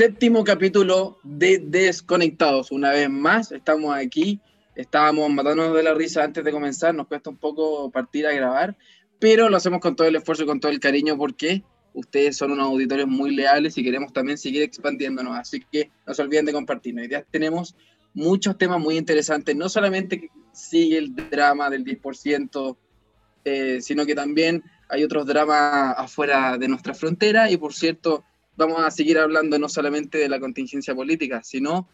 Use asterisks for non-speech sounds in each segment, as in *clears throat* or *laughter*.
séptimo capítulo de Desconectados. Una vez más, estamos aquí. Estábamos matándonos de la risa antes de comenzar. Nos cuesta un poco partir a grabar, pero lo hacemos con todo el esfuerzo y con todo el cariño porque ustedes son unos auditores muy leales y queremos también seguir expandiéndonos. Así que no se olviden de compartirnos. Ya tenemos muchos temas muy interesantes. No solamente sigue el drama del 10%, eh, sino que también hay otros dramas afuera de nuestra frontera y por cierto vamos a seguir hablando no solamente de la contingencia política, sino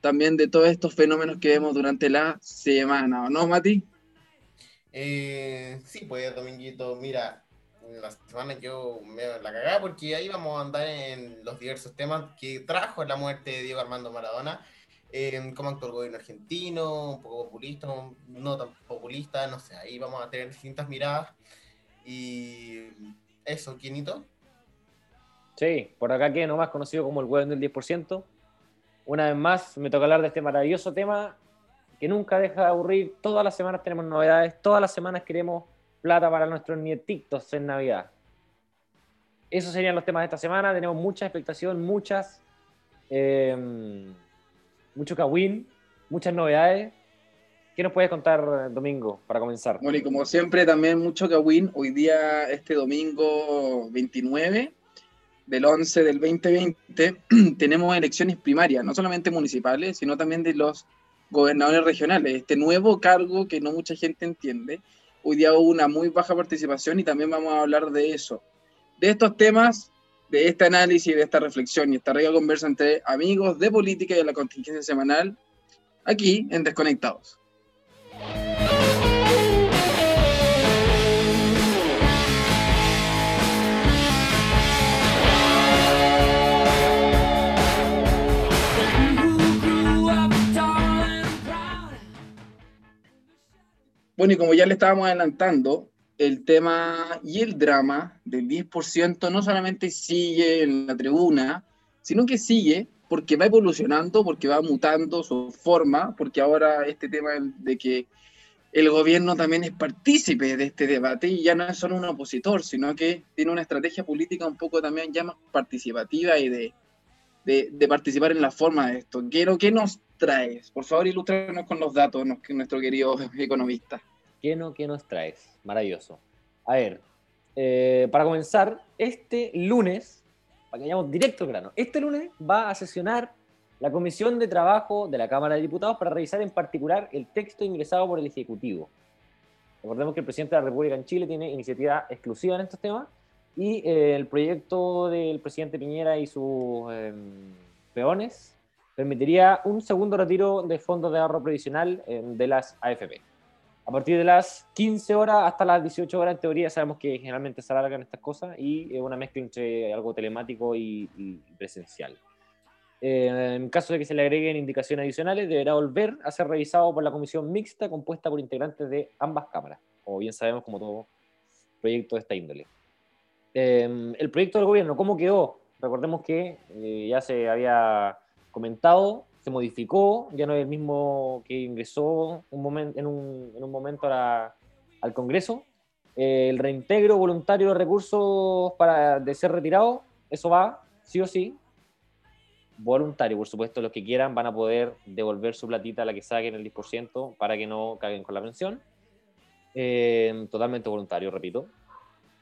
también de todos estos fenómenos que vemos durante la semana, ¿o no, Mati? Eh, sí, pues, Dominguito, mira, la semana yo me la cagaba porque ahí vamos a andar en los diversos temas que trajo la muerte de Diego Armando Maradona, eh, cómo actuó gobierno argentino, un poco populista, no tan populista, no sé, ahí vamos a tener distintas miradas. Y eso, ¿quiénito? Sí, por acá que no más conocido como el hueón del 10%. Una vez más me toca hablar de este maravilloso tema que nunca deja de aburrir. Todas las semanas tenemos novedades, todas las semanas queremos plata para nuestros nietitos en Navidad. Esos serían los temas de esta semana. Tenemos mucha expectación, muchas, eh, mucho kawin, muchas novedades. ¿Qué nos puedes contar, Domingo, para comenzar? Bueno, y como siempre, también mucho kawin. Hoy día, este domingo 29, del 11 del 2020 *clears throat* tenemos elecciones primarias, no solamente municipales, sino también de los gobernadores regionales. Este nuevo cargo que no mucha gente entiende. Hoy día hubo una muy baja participación y también vamos a hablar de eso. De estos temas, de este análisis, de esta reflexión y esta rica conversa entre amigos de política y de la contingencia semanal, aquí en Desconectados. Bueno, y como ya le estábamos adelantando, el tema y el drama del 10% no solamente sigue en la tribuna, sino que sigue porque va evolucionando, porque va mutando su forma, porque ahora este tema de que el gobierno también es partícipe de este debate y ya no es solo un opositor, sino que tiene una estrategia política un poco también ya más participativa y de, de, participar en la forma de esto. Quiero que nos traes? Por favor, ilústranos con los datos, nuestro querido *laughs* economista. ¿Qué no, qué nos traes? Maravilloso. A ver, eh, para comenzar, este lunes, para que vayamos directo al grano, este lunes va a sesionar la Comisión de Trabajo de la Cámara de Diputados para revisar en particular el texto ingresado por el Ejecutivo. Recordemos que el presidente de la República en Chile tiene iniciativa exclusiva en estos temas y eh, el proyecto del presidente Piñera y sus em, peones permitiría un segundo retiro de fondos de ahorro previsional eh, de las AFP. A partir de las 15 horas hasta las 18 horas, en teoría, sabemos que generalmente se alargan estas cosas y es una mezcla entre algo telemático y, presencial. Eh, en caso de que se le agreguen indicaciones adicionales, deberá volver a ser revisado por la comisión mixta compuesta por integrantes de ambas cámaras, o bien sabemos como todo proyecto de esta índole. Eh, el proyecto del gobierno, ¿cómo quedó? Recordemos que ya se había comentado, se modificó, ya no es el mismo que ingresó un en, un, en un momento al Congreso. Eh, el reintegro voluntario de recursos para, de ser retirado, eso va, sí o sí, voluntario, por supuesto, los que quieran van a poder devolver su platita a la que saquen el 10% para que no caguen con la pensión. Eh, totalmente voluntario, repito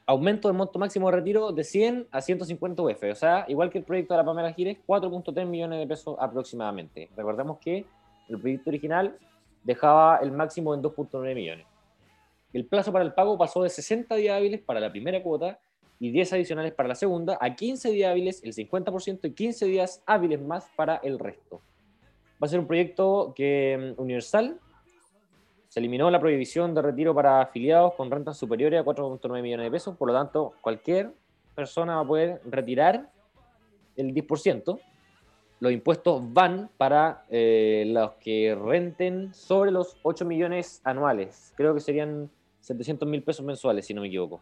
aumento del monto máximo de retiro de 100 a 150 UF, o sea, igual que el proyecto de la Pamela Gires, 4.3 millones de pesos aproximadamente. Recordemos que el proyecto original dejaba el máximo en 2.9 millones. El plazo para el pago pasó de 60 días hábiles para la primera cuota y 10 adicionales para la segunda, a 15 días hábiles el 50% y 15 días hábiles más para el resto. Va a ser un proyecto que, mm, universal se eliminó la prohibición de retiro para afiliados con rentas superiores a 4.9 millones de pesos, por lo tanto, cualquier persona va a poder retirar el 10%. Los impuestos van para eh, los que renten sobre los 8 millones anuales. Creo que serían 700 mil pesos mensuales, si no me equivoco.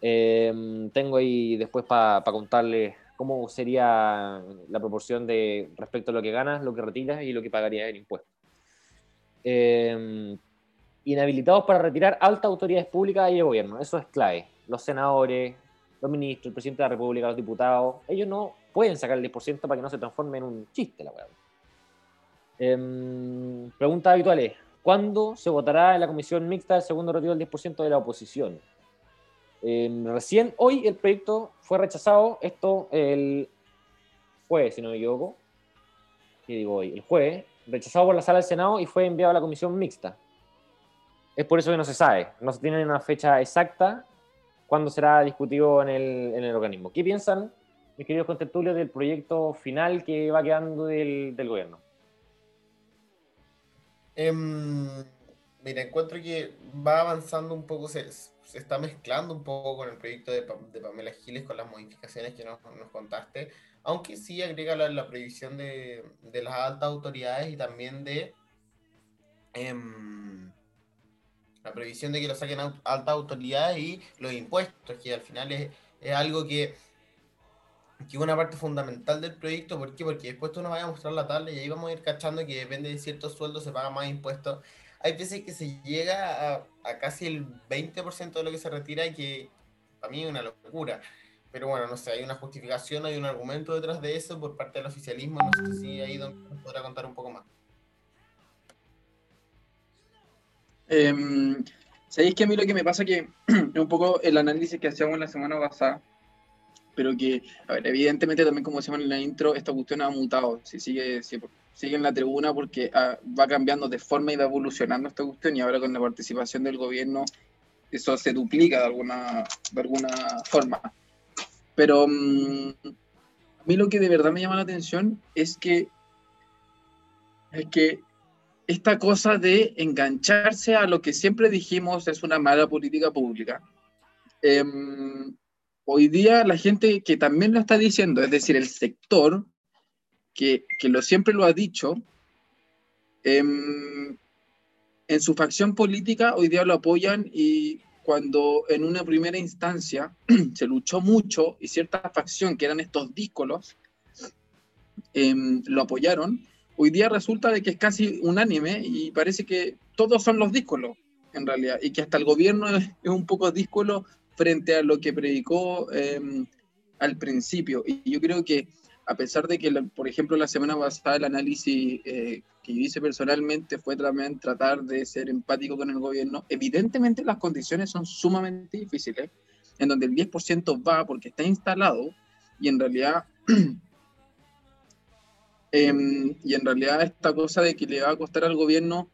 Eh, tengo ahí después para contarles cómo sería la proporción de respecto a lo que ganas, lo que retiras y lo que pagarías en impuestos. Eh, inhabilitados para retirar altas autoridades públicas y de gobierno. Eso es clave. Los senadores, los ministros, el presidente de la República, los diputados, ellos no pueden sacar el 10% para que no se transforme en un chiste la weá. Eh, preguntas habituales. ¿Cuándo se votará en la comisión mixta el segundo retiro del 10% de la oposición? Em, recién hoy el proyecto fue rechazado, esto el jueves, si no me equivoco. ¿Qué digo hoy? El jueves, rechazado por la sala del Senado y fue enviado a la comisión mixta. Es por eso que no se sabe, no se tiene una fecha exacta cuándo será discutido en el, en el organismo. ¿Qué piensan, mis queridos contertulios, del proyecto final que va quedando del, del gobierno? Em, mira, encuentro que va avanzando un poco, se, está mezclando un poco con el proyecto de, Pamela Giles, con las modificaciones que nos, contaste, aunque sí agrega la, la previsión de, de, las altas autoridades y también de em, la previsión de que lo saquen altas autoridades y los impuestos, que al final es, es algo que que una parte fundamental del proyecto. ¿Por qué? Porque después tú nos vayas a mostrar la tabla y ahí vamos a ir cachando que depende de ciertos sueldos se paga más impuestos. Hay veces que se llega a, a casi el 20% de lo que se retira y que para mí es una locura. Pero bueno, no sé, hay una justificación, hay un argumento detrás de eso por parte del oficialismo. No sé si ahí Don podrá contar un poco más. Eh, ¿Sabéis que a mí lo que me pasa que *clears throat* es un poco el análisis que hacíamos la semana pasada? pero que, a ver, evidentemente también como decíamos en la intro, esta cuestión ha mutado, si sigue, si sigue en la tribuna porque ah, va cambiando de forma y va evolucionando esta cuestión y ahora con la participación del gobierno eso se duplica de alguna, de alguna forma. Pero um, a mí lo que de verdad me llama la atención es que, es que esta cosa de engancharse a lo que siempre dijimos es una mala política pública. Eh, hoy día la gente que también lo está diciendo, es decir, el sector que, que lo, siempre lo ha dicho, eh, en su facción política hoy día lo apoyan y cuando en una primera instancia *clears throat* se luchó mucho y cierta facción, que eran estos díscolos, eh, lo apoyaron, hoy día resulta de que es casi unánime y parece que todos son los díscolos en realidad y que hasta el gobierno es, es un poco díscolo frente a lo que predicó eh, al principio. Y yo creo que a pesar de que, por ejemplo, la semana pasada el análisis eh, que yo hice personalmente fue también tratar de ser empático con el gobierno, evidentemente las condiciones son sumamente difíciles, en donde el 10% va porque está instalado y en realidad... *clears throat* eh, y en realidad esta cosa de que le va a costar al gobierno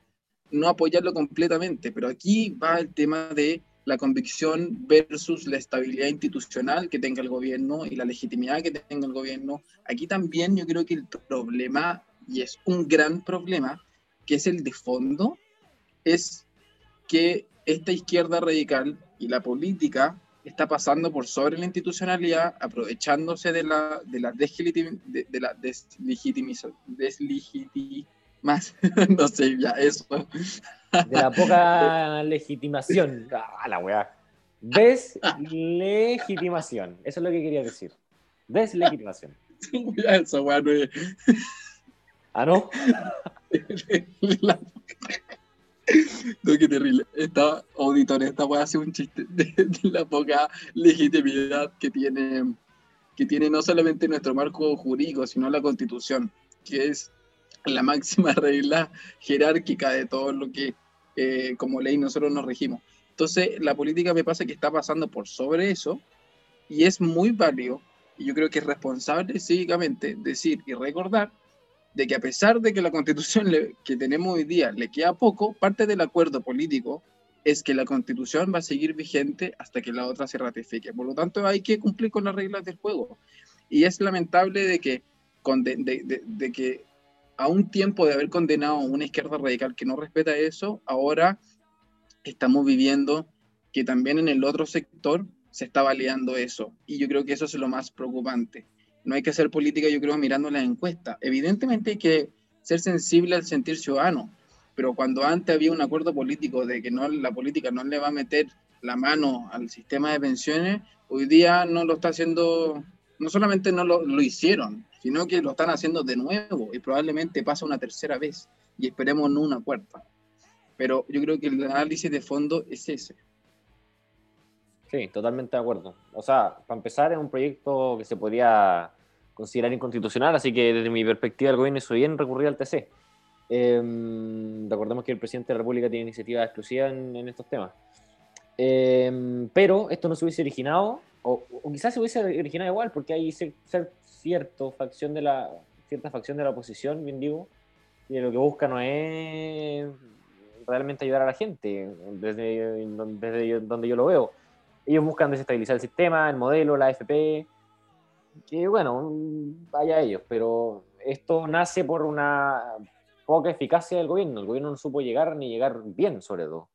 no apoyarlo completamente, pero aquí va el tema de la convicción versus la estabilidad institucional que tenga el gobierno y la legitimidad que tenga el gobierno. Aquí también yo creo que el problema, y es un gran problema, que es el de fondo, es que esta izquierda radical y la política está pasando por sobre la institucionalidad, aprovechándose de la, de la, deslegitim, de, de la deslegitimización, más, *laughs* no sé, ya eso. De la poca legitimación. Ah, la weá. Deslegitimación. Eso es lo que quería decir. Deslegitimación. Esa weá no es. ¿Ah, no? *laughs* *laughs* No, qué terrible. Esta auditor, esta weá hace un chiste de, de, la poca legitimidad que tiene, que tiene no solamente nuestro marco jurídico, sino la constitución, que es la máxima *laughs* regla jerárquica de todo lo que eh, como ley nosotros nos regimos. Entonces, la política me pasa que está pasando por sobre eso y es muy válido, y yo creo que es responsable cívicamente decir y recordar de que a pesar de que la constitución que tenemos hoy día le queda poco, parte del acuerdo político es que la constitución va a seguir vigente hasta que la otra se ratifique. Por lo tanto, hay que cumplir con las reglas del juego. Y es lamentable de que, de, de, de que a un tiempo de haber condenado a una izquierda radical que no respeta eso, ahora estamos viviendo que también en el otro sector se está validando eso. Y yo creo que eso es lo más preocupante. No hay que hacer política, yo creo, mirando las encuestas. Evidentemente hay que ser sensible al sentir ciudadano, pero cuando antes había un acuerdo político de que no, la política no le va a meter la mano al sistema de pensiones, hoy día no lo está haciendo, no solamente no lo, lo hicieron, sino que lo están haciendo de nuevo y probablemente pasa una tercera vez y esperemos no una cuarta. Pero yo creo que el análisis de fondo es ese. Sí, totalmente de acuerdo. O sea, para empezar, es un proyecto que se podría considerar inconstitucional, así que desde mi perspectiva el gobierno hizo bien recurrir al TC. Em, recordemos que el presidente de la República tiene iniciativa exclusiva en, estos temas. Em, pero esto no se hubiese originado, o, quizás se hubiese originado igual, porque hay cierto facción de la, cierta facción de la oposición, bien digo, y lo que busca no es realmente ayudar a la gente, desde, desde donde yo lo veo ellos buscan desestabilizar el sistema, el modelo, la AFP, que bueno, vaya ellos, pero esto nace por una poca eficacia del gobierno. El gobierno no supo llegar ni llegar bien, sobre todo.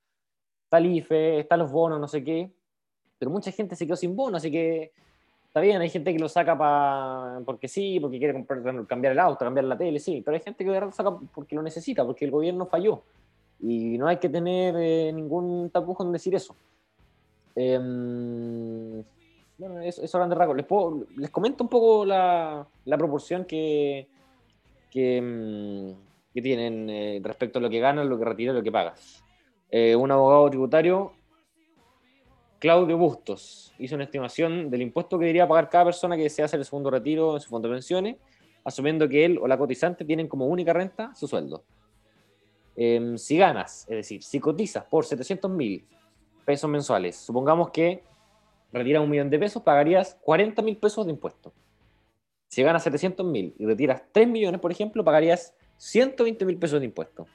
Está el IFE, están los bonos, no sé qué, pero mucha gente se quedó sin bonos, así que está bien, hay gente que lo saca para porque sí, porque quiere comprar, cambiar el auto, cambiar la tele, sí, pero hay gente que lo saca porque lo necesita, porque el gobierno falló. Y no hay que tener eh, ningún tapujo en decir eso. Eh, bueno, eso, eso grande rasgos. Les, les comento un poco la, proporción que, que tienen eh, respecto a lo que ganan, lo que retiran, lo que pagan. Eh, un abogado tributario, Claudio Bustos, hizo una estimación del impuesto que debería pagar cada persona que desea hacer el segundo retiro en su fondo de pensiones, asumiendo que él o la cotizante tienen como única renta su sueldo. Em, si ganas, es decir, si cotizas por 700 mil pesos mensuales. Supongamos que retiras un millón de pesos, pagarías 40 mil pesos de impuesto. Si ganas 700 mil y retiras 3 millones, por ejemplo, pagarías 120 mil pesos de impuesto.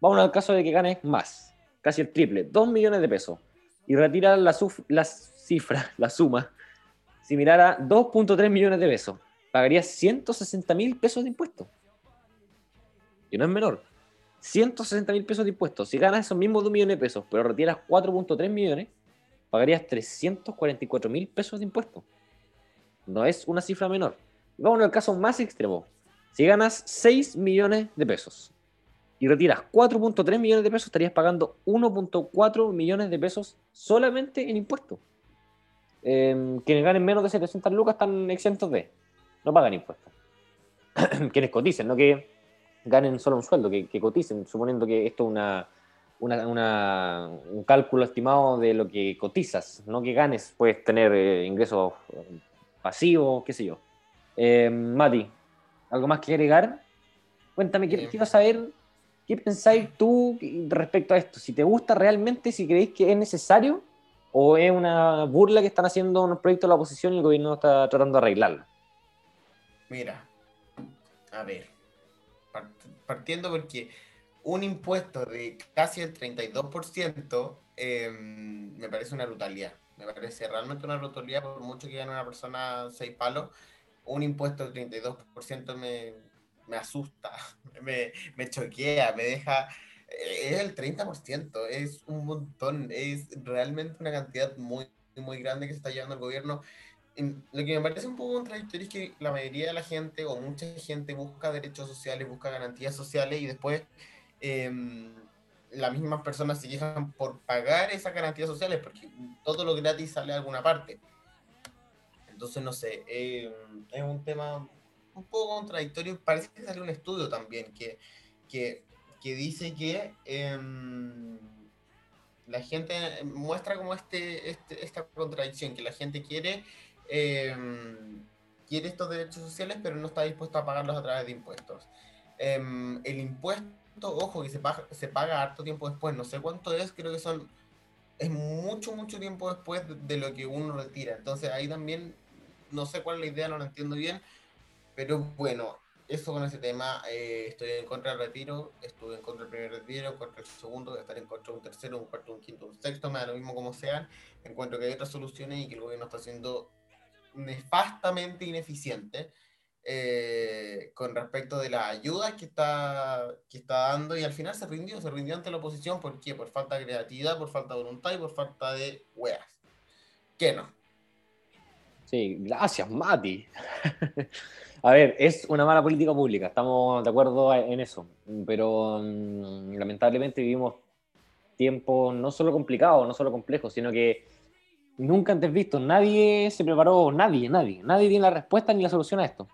Vamos al caso de que ganes más, casi el triple, 2 millones de pesos, y retiras la, la cifra, *laughs* la suma, si mirara 2.3 millones de pesos, pagarías 160 mil pesos de impuesto. Y no es menor. 160 mil pesos de impuestos. Si ganas esos mismos 2 millones de pesos, pero retiras 4.3 millones, pagarías 344 mil pesos de impuestos. No es una cifra menor. Vamos al caso más extremo. Si ganas 6 millones de pesos y retiras 4.3 millones de pesos, estarías pagando 1.4 millones de pesos solamente en impuestos. Em, quienes ganen menos de 700 lucas están exentos de. No pagan impuestos. *clears throat* quienes coticen, no que ganen solo un sueldo, que, coticen, suponiendo que esto es una, un cálculo estimado de lo que cotizas, no que ganes, puedes tener eh, ingresos eh, pasivos, qué sé yo. Eh, Mati, ¿algo más que agregar? Cuéntame, quiero, saber qué pensáis tú respecto a esto, si te gusta realmente, si creéis que es necesario o es una burla que están haciendo unos proyectos de la oposición y el gobierno está tratando de arreglarla. Mira, a ver, partiendo porque un impuesto de casi el 32% em, me parece una brutalidad. Me parece realmente una brutalidad por mucho que gane una persona seis palos. Un impuesto del 32% me, me asusta, *laughs* me, me choquea, me deja... Es el 30%, es un montón, es realmente una cantidad muy, muy grande que se está llevando el gobierno lo que me parece un poco contradictorio es que la mayoría de la gente o mucha gente busca derechos sociales, busca garantías sociales y después em, las mismas personas se quejan por pagar esas garantías sociales porque todo lo gratis sale a alguna parte. Entonces, no sé, em, es un tema un poco contradictorio. Parece que sale un estudio también que, que, que dice que em, la gente muestra como este, este, esta contradicción, que la gente quiere Em, quiere estos derechos sociales, pero no está dispuesto a pagarlos a través de impuestos. El impuesto, ojo, que se paga, se paga harto tiempo después, no sé cuánto es, creo que son, es mucho, mucho tiempo después de, lo que uno retira. Entonces ahí también, no sé cuál es la idea, no lo entiendo bien, pero bueno, eso con ese tema, eh, estoy en contra del retiro, estuve en contra del primer retiro, en contra del segundo, estar en contra de un tercero, un cuarto, un quinto, un sexto, me da lo mismo como sean, encuentro que hay otras soluciones y que el gobierno está haciendo nefastamente ineficiente eh, con respecto de la ayuda que está, que está dando y al final se rindió, se rindió ante la oposición. ¿Por qué? Por falta de creatividad, por falta de voluntad y por falta de weas. ¿Qué no? Sí, gracias, Mati. *laughs* A ver, es una mala política pública, estamos de acuerdo en eso, pero mm, lamentablemente vivimos tiempos no solo complicados, no solo complejos, sino que nunca antes visto. Nadie se preparó, nadie, nadie. Nadie tiene la respuesta ni la solución a esto.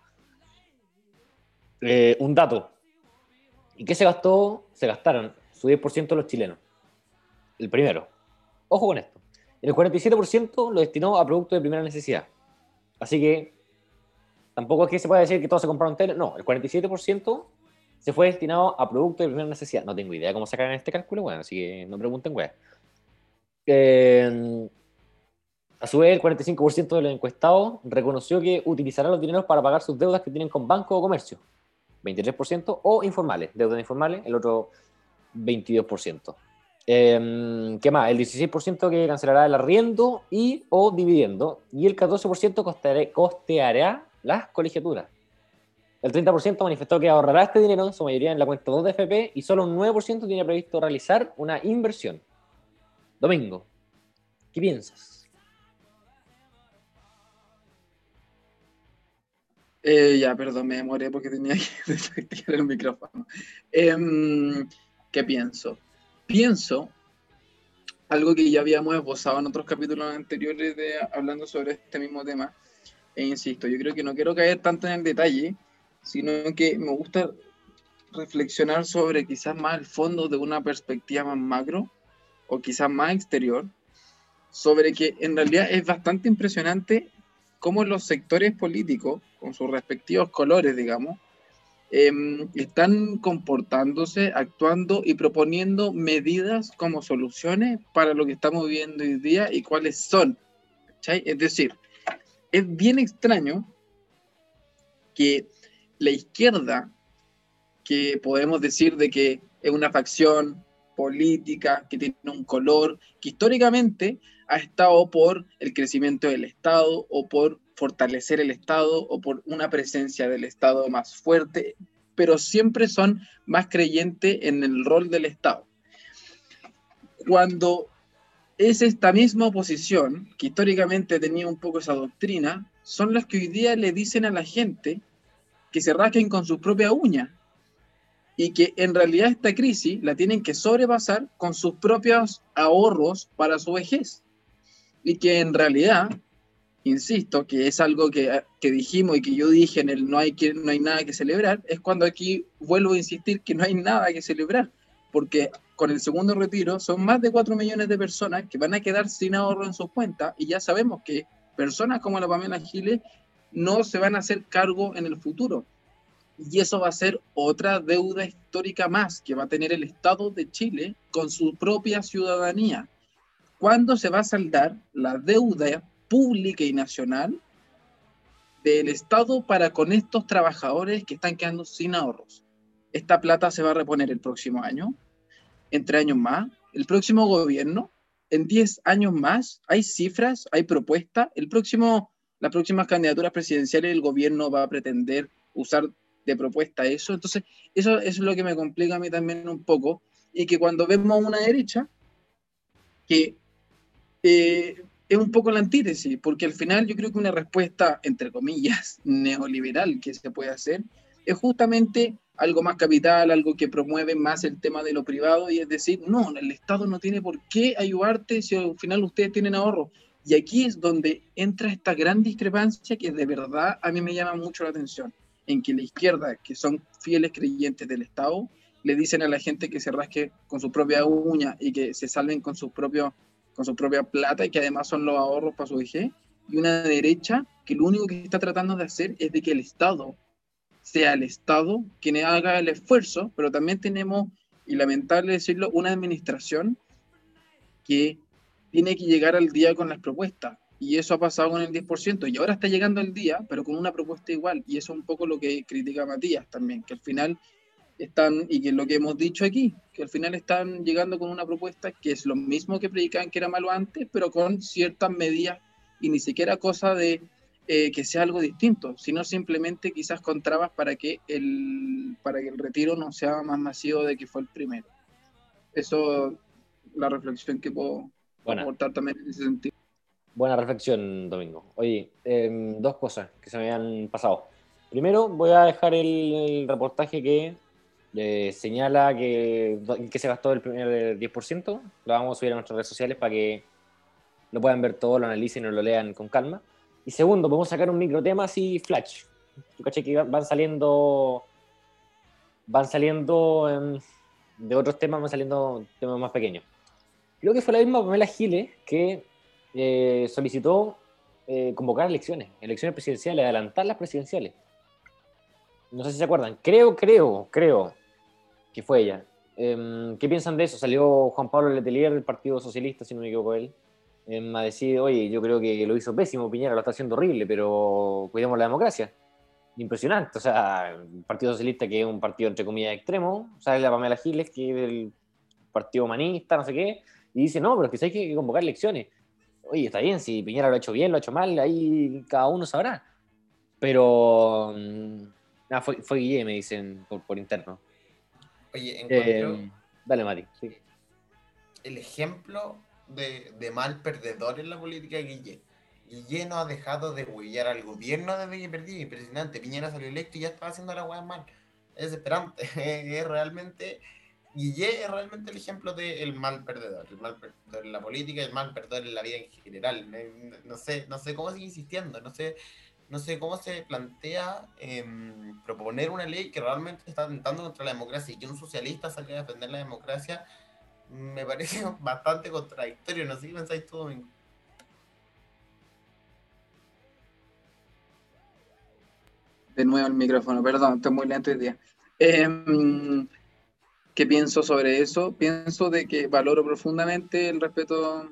Eh, un dato. ¿Y qué se gastó? Se gastaron su 10% los chilenos. El primero. Ojo con esto. El 47% lo destinó a productos de primera necesidad. Así que tampoco que se pueda decir que todos se compraron tele. No, el 47% se fue destinado a productos de primera necesidad. No tengo idea cómo sacar este cálculo, bueno, así que no pregunten, weón. Eh, a su vez, el 45% de los encuestados reconoció que utilizará los dineros para pagar sus deudas que tienen con banco o comercio. 23%, o informales, deudas informales, el otro 22%. Eh, ¿Qué más? El 16% que cancelará el arriendo y o dividendo, y el 14% costeará, costeará las colegiaturas. El 30% manifestó que ahorrará este dinero, en su mayoría en la cuenta 2 de FP, y solo un 9% tiene previsto realizar una inversión. Domingo, ¿qué piensas? Eh, ya, perdón, me demoré porque tenía que *laughs* desactivar el micrófono. Em, ¿Qué pienso? Pienso algo que ya habíamos esbozado en otros capítulos anteriores de, hablando sobre este mismo tema. E insisto, yo creo que no quiero caer tanto en el detalle, sino que me gusta reflexionar sobre quizás más el fondo de una perspectiva más macro o quizás más exterior, sobre que en realidad es bastante impresionante cómo los sectores políticos, con sus respectivos colores, digamos, em, están comportándose, actuando y proponiendo medidas como soluciones para lo que estamos viviendo hoy día y cuáles son. Es decir, es bien extraño que la izquierda, que podemos decir de que es una facción política, que tiene un color, que históricamente ha estado por el crecimiento del Estado o por fortalecer el Estado o por una presencia del Estado más fuerte, pero siempre son más creyentes en el rol del Estado. Cuando es esta misma oposición, que históricamente tenía un poco esa doctrina, son las que hoy día le dicen a la gente que se rasquen con sus propias uñas y que en realidad esta crisis la tienen que sobrepasar con sus propios ahorros para su vejez. Y que en realidad, insisto, que es algo que, que dijimos y que yo dije en el no hay, que, no hay nada que celebrar, es cuando aquí vuelvo a insistir que no hay nada que celebrar, porque con el segundo retiro son más de 4 millones de personas que van a quedar sin ahorro en sus cuentas y ya sabemos que personas como la Pamela Giles no se van a hacer cargo en el futuro y eso va a ser otra deuda histórica más que va a tener el Estado de Chile con su propia ciudadanía. ¿Cuándo se va a saldar la deuda pública y nacional del Estado para con estos trabajadores que están quedando sin ahorros? Esta plata se va a reponer el próximo año, entre años más, el próximo gobierno, en 10 años más, hay cifras, hay propuestas, el próximo, las próximas candidaturas presidenciales el gobierno va a pretender usar de propuesta eso. Entonces, eso, es lo que me complica a mí también un poco. Y que cuando vemos una derecha, que eh, es un poco la antítesis, porque al final yo creo que una respuesta, entre comillas, *laughs* neoliberal que se puede hacer, es justamente algo más capital, algo que promueve más el tema de lo privado, y es decir, no, el Estado no tiene por qué ayudarte si al final ustedes tienen ahorro. Y aquí es donde entra esta gran discrepancia que de verdad a mí me llama mucho la atención en que la izquierda, que son fieles creyentes del Estado, le dicen a la gente que se rasque con su propia uña y que se salven con su, propio, con su propia plata y que además son los ahorros para su vejez, y una derecha que lo único que está tratando de hacer es de que el Estado sea el Estado quien haga el esfuerzo, pero también tenemos, y lamentable decirlo, una administración que tiene que llegar al día con las propuestas. Y eso ha pasado con el 10%, y ahora está llegando el día, pero con una propuesta igual, y eso es un poco lo que critica Matías también, que al final están, y que es lo que hemos dicho aquí, que al final están llegando con una propuesta que es lo mismo que predicaban que era malo antes, pero con ciertas medidas, y ni siquiera cosa de eh, que sea algo distinto, sino simplemente quizás con trabas para que, el, para que el retiro no sea más masivo de que fue el primero. Eso la reflexión que puedo aportar también en ese sentido. Buena reflexión, Domingo. Oye, em, dos cosas que se me han pasado. Primero, voy a dejar el, reportaje que eh, señala que, que se gastó el primer 10%. Lo vamos a subir a nuestras redes sociales para que lo puedan ver todo, lo analicen y lo lean con calma. Y segundo, podemos sacar un micro tema así flash. Tú caché que van saliendo van saliendo em, de otros temas, van saliendo temas más pequeños. Creo que fue la misma Pamela Giles que eh, solicitó eh, convocar elecciones, elecciones presidenciales, adelantar las presidenciales. No sé si se acuerdan. Creo, creo, creo que fue ella. Em, ¿Qué piensan de eso? Salió Juan Pablo Letelier del Partido Socialista, si no me equivoco él, em, a decir, oye, yo creo que lo hizo pésimo, Piñera lo está haciendo horrible, pero cuidemos la democracia. Impresionante, o sea, el Partido Socialista, que es un partido entre comillas extremo, sale la Pamela Giles, que es del Partido Humanista, no sé qué, y dice, no, pero es que hay que convocar elecciones. Oye, está bien, si Piñera lo ha hecho bien, lo ha hecho mal, ahí cada uno sabrá. Pero, nada, fue, fue Guille, me dicen por interno. Oye, encuentro. Eh, dale, Mati. El ejemplo de, mal perdedor en la política de Guille. Guille no ha dejado de huellar al gobierno desde que perdió. Impresionante. Piñera salió electo y ya está haciendo la hueá mal. Es desesperante. *laughs* es realmente. Guille es realmente el ejemplo del mal perdedor. El mal perdedor en la política el mal perdedor en la vida en general. No sé, no sé cómo sigue insistiendo. No sé no sé cómo se plantea em, proponer una ley que realmente está atentando contra la democracia y que un socialista salga a defender la democracia, me parece *laughs* bastante contradictorio. No sé qué pensáis tú, Domingo. De nuevo el micrófono, perdón, estoy muy lento hoy día. Em, ¿Qué pienso sobre eso? Pienso de que valoro profundamente el respeto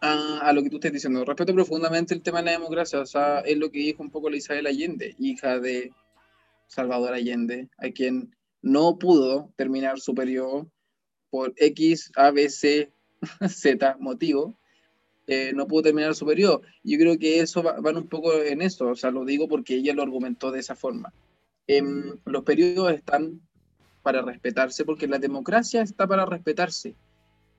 a, lo que tú estás diciendo. Respeto profundamente el tema de la democracia. O sea, es lo que dijo un poco la Isabel Allende, hija de Salvador Allende, a quien no pudo terminar su periodo por X, A, B, C, *laughs* Z motivo. Eh, no pudo terminar su periodo. Yo creo que eso va, van un poco en eso. O sea, lo digo porque ella lo argumentó de esa forma. Em, los periodos están para respetarse porque la democracia está para respetarse.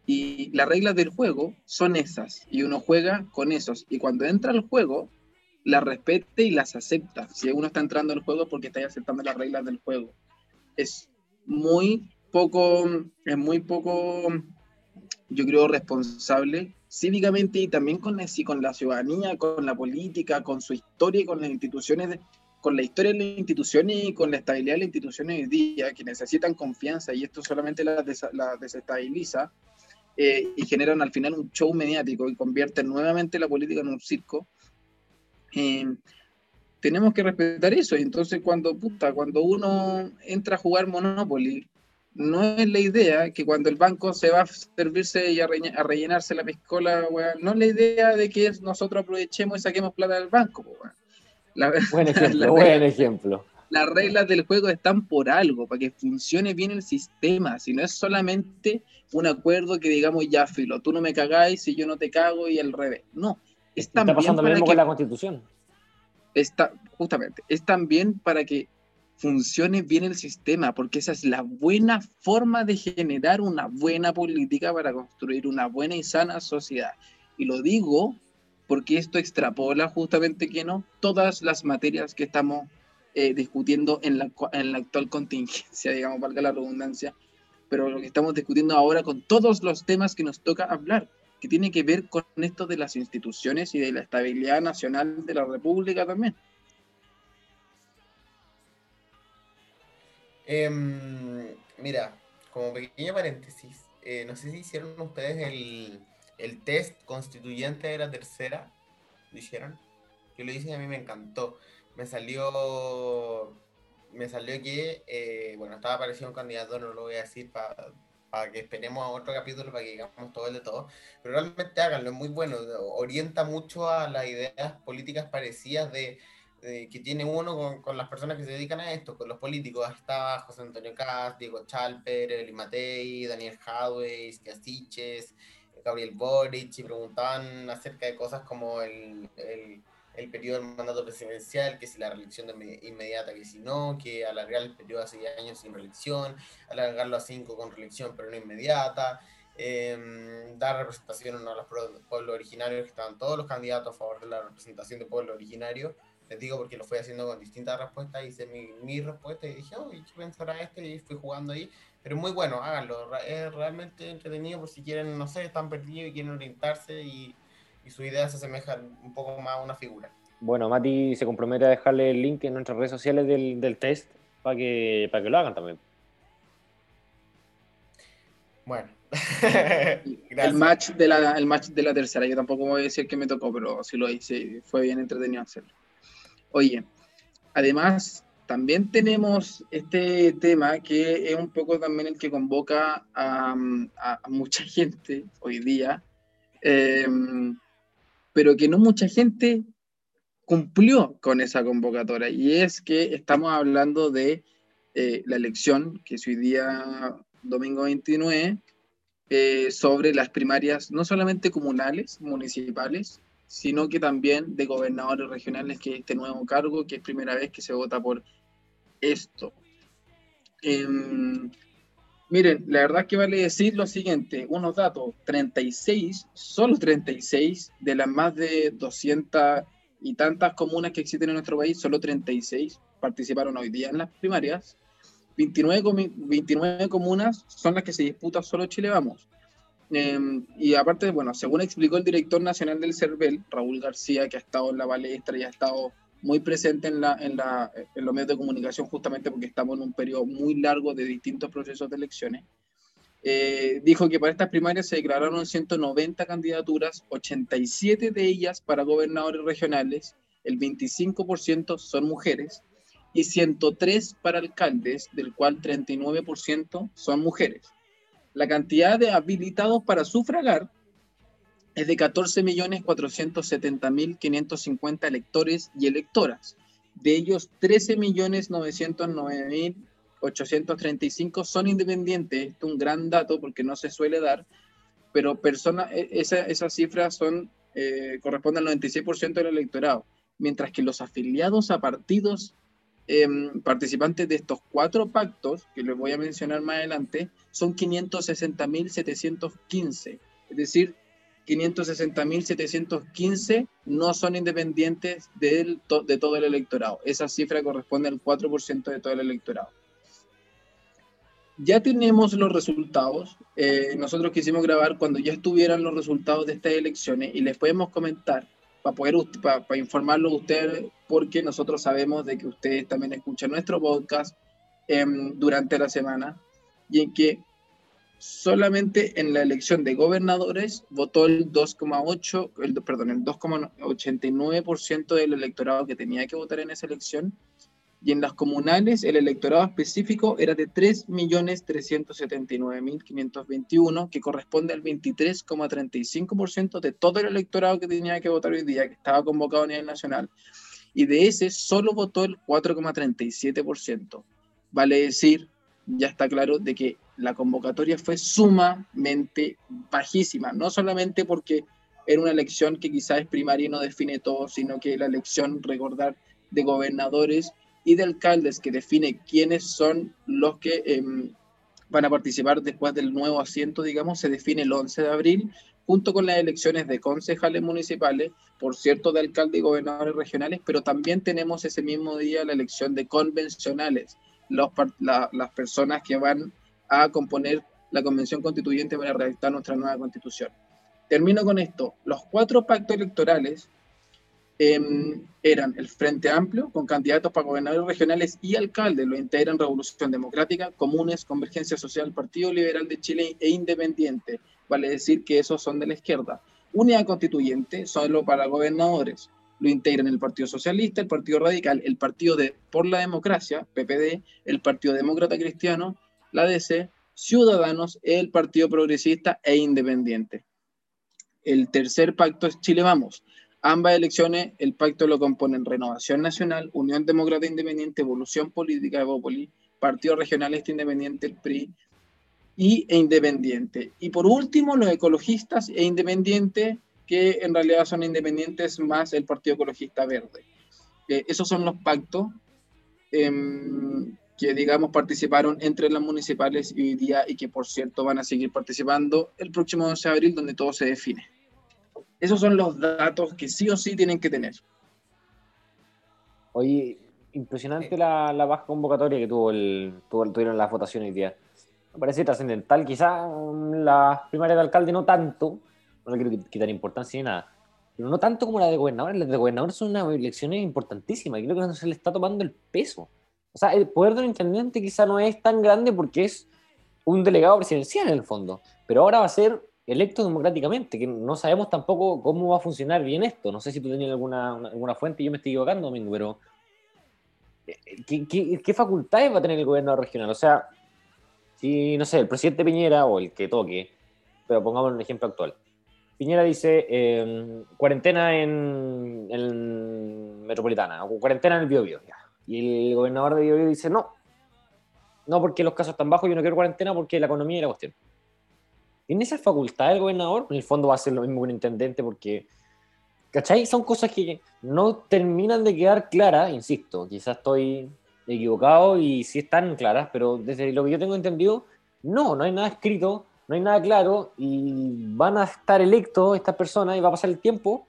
Y las reglas del juego son esas, y uno juega con esos. Y cuando entra al juego, las respete y las acepta. Si uno está entrando al juego porque está aceptando las reglas del juego. Es muy poco, es muy poco, yo creo, responsable cívicamente y también con, con la ciudadanía, con la política, con su historia y con las instituciones, con la historia de las instituciones y con la estabilidad de las instituciones hoy día, que necesitan confianza y esto solamente las, desestabiliza eh, y generan al final un show mediático y convierten nuevamente la política en un circo, eh, tenemos que respetar eso. Y entonces cuando, puta, cuando uno entra a jugar Monopoly, no es la idea que cuando el banco se va a servirse y a, rellenarse la piscola, no es la idea de que nosotros aprovechemos y saquemos plata del banco. *laughs* buen ejemplo, buen ejemplo las reglas del juego están por algo, para que funcione bien el sistema, si no es solamente un acuerdo que digamos ya filo, tú no me cagáis y yo no te cago y al revés. No, es Está pasando lo mismo con la constitución. Está, justamente, es también para que funcione bien el sistema, porque esa es la buena forma de generar una buena política para construir una buena y sana sociedad. Y lo digo porque esto extrapola justamente que no todas las materias que estamos eh, discutiendo en la, actual contingencia, digamos, valga la redundancia, pero lo que estamos discutiendo ahora con todos los temas que nos toca hablar, que tiene que ver con esto de las instituciones y de la estabilidad nacional de la República también. Em, mira, como pequeño paréntesis, eh, no sé si hicieron ustedes el, el, test constituyente de la tercera, ¿lo hicieron? Yo lo hice y a mí me encantó me salió me salió que, eh, bueno, estaba apareciendo un candidato, no lo voy a decir para que esperemos a otro capítulo para que digamos todo el de todo, pero realmente háganlo, es muy bueno, orienta mucho a las ideas políticas parecidas de, que tiene uno con, las personas que se dedican a esto, con los políticos, estaba José Antonio Cast, Diego Chalper, Eli Matei, Daniel Hadway, Casiches, Gabriel Boric, y preguntaban acerca de cosas como el periodo del mandato presidencial, que si la reelección inmediata, que si no, que alargar el periodo a seis años sin reelección, alargarlo a cinco con reelección pero no inmediata, em, dar representación a los pueblos originarios, que estaban todos los candidatos a favor de la representación de pueblo originario. Les digo porque lo fui haciendo con distintas respuestas, hice mi, mi respuesta y dije, oh, ¿qué pensará este? Y fui jugando ahí. Pero muy bueno, háganlo. Es realmente entretenido por si quieren, no sé, están perdidos y quieren orientarse y y su idea se asemeja un poco más a una figura. Bueno, Mati se compromete a dejarle el link en nuestras redes sociales del, del test para que, para que lo hagan también. Bueno, *laughs* el, match de la, el match de la tercera. Yo tampoco voy a decir que me tocó, pero sí lo hice. Fue bien entretenido hacerlo. Oye, además, también tenemos este tema que es un poco también el que convoca a, mucha *laughs* gente hoy día, em, pero que no mucha gente cumplió con esa convocatoria. Y es que estamos hablando de eh, la elección, que es hoy día domingo 29, eh, sobre las primarias no solamente comunales, municipales, sino que también de gobernadores regionales, que este nuevo cargo, que es primera vez que se vota por esto. Em, miren, la verdad que vale decir lo siguiente, unos datos, 36, solo 36 de las más de 200 y tantas comunas que existen en nuestro país, solo 36 participaron hoy día en las primarias. 29, 29 comunas son las que se disputan solo Chile Vamos. Em, y aparte, bueno, según explicó el director nacional del CERVEL, Raúl García, que ha estado en la palestra y ha estado muy presente en, la, en, la, en los medios de comunicación justamente porque estamos en un periodo muy largo de distintos procesos de elecciones, eh, dijo que para estas primarias se declararon 190 candidaturas, 87 de ellas para gobernadores regionales, el 25% son mujeres, y 103 para alcaldes, del cual 39% son mujeres. La cantidad de habilitados para sufragar es de 14.470.550 electores y electoras. De ellos, 13.909.835 son independientes. Esto es un gran dato porque no se suele dar, pero persona, e, esa, esas cifras son, eh, corresponden al 96% del electorado, mientras que los afiliados a partidos Em, participantes de estos cuatro pactos, que les voy a mencionar más adelante, son 560.715. Es decir, 560.715 no son independientes de todo el electorado. Esa cifra corresponde al 4% de todo el electorado. Ya tenemos los resultados. Eh, nosotros quisimos grabar cuando ya estuvieran los resultados de estas elecciones y les podemos comentar para poder para, informarlo a ustedes, porque nosotros sabemos de que ustedes también escuchan nuestro podcast em, durante la semana y en que solamente en la elección de gobernadores votó el 2,8, el, perdón, el 2,89% del electorado que tenía que votar en esa elección y en las comunales el electorado específico era de 3.379.521, que corresponde al 23,35% de todo el electorado que tenía que votar hoy día, que estaba convocado a nivel nacional. Y de ese solo votó el 4,37%. Vale decir, ya está claro, de que la convocatoria fue sumamente bajísima, no solamente porque era una elección que quizás es primaria y no define todo, sino que la elección, recordar, de gobernadores y de alcaldes que define quiénes son los que em, van a participar después del nuevo asiento, digamos, se define el 11 de abril, junto con las elecciones de concejales municipales, por cierto, de alcalde y gobernadores regionales, pero también tenemos ese mismo día la elección de convencionales, los, las personas que van a componer la convención constituyente para redactar nuestra nueva constitución. Termino con esto. Los cuatro pactos electorales Em, eran el Frente Amplio, con candidatos para gobernadores regionales y alcaldes, lo integran Revolución Democrática, Comunes, Convergencia Social, Partido Liberal de Chile e Independiente. Vale decir que esos son de la izquierda. Unidad Constituyente, solo para gobernadores. Lo integran el Partido Socialista, el Partido Radical, el Partido de Por la Democracia, PPD, el Partido Demócrata Cristiano, la DC, Ciudadanos, el Partido Progresista e Independiente. El tercer pacto es Chile Vamos, Ambas elecciones, el pacto lo componen Renovación Nacional, Unión Demócrata Independiente, Evolución Política de Bópoli, Partido Regionalista Independiente, el PRI, y, e Independiente. Y por último, los ecologistas e independientes, que en realidad son independientes más el Partido Ecologista Verde. Eh, esos son los pactos em, que, digamos, participaron entre las municipales y hoy día, y que, por cierto, van a seguir participando el próximo 11 de abril, donde todo se define. Esos son los datos que sí o sí tienen que tener. Oye, impresionante la, la baja convocatoria que tuvo el, tuvo, tuvieron las votaciones hoy día. Me parece trascendental. Quizás las primarias de alcalde no tanto, no le quiero quitar importancia ni nada, pero no tanto como la de gobernador. Las de gobernador son unas elecciones importantísimas. Creo que no se le está tomando el peso. O sea, el poder de un intendente quizá no es tan grande porque es un delegado presidencial en el fondo, pero ahora va a ser electo democráticamente, que no sabemos tampoco cómo va a funcionar bien esto. No sé si tú tenías alguna, alguna fuente, yo me estoy equivocando, Domingo, pero eh, ¿qué, qué, facultades va a tener el gobierno regional? O sea, si, no sé, el presidente Piñera o el que toque, pero pongamos un ejemplo actual. Piñera dice em, cuarentena en, en, Metropolitana o cuarentena en el Biobío. Y el gobernador de Biobío dice no, no porque los casos están bajos, yo no quiero cuarentena porque la economía la cuestión. ¿Tiene esa facultad el gobernador? En el fondo va a ser lo mismo que un intendente porque, ¿cachai? Son cosas que no terminan de quedar claras, insisto, quizás estoy equivocado y sí están claras, pero desde lo que yo tengo entendido, no, no hay nada escrito, no hay nada claro y van a estar electos estas personas y va a pasar el tiempo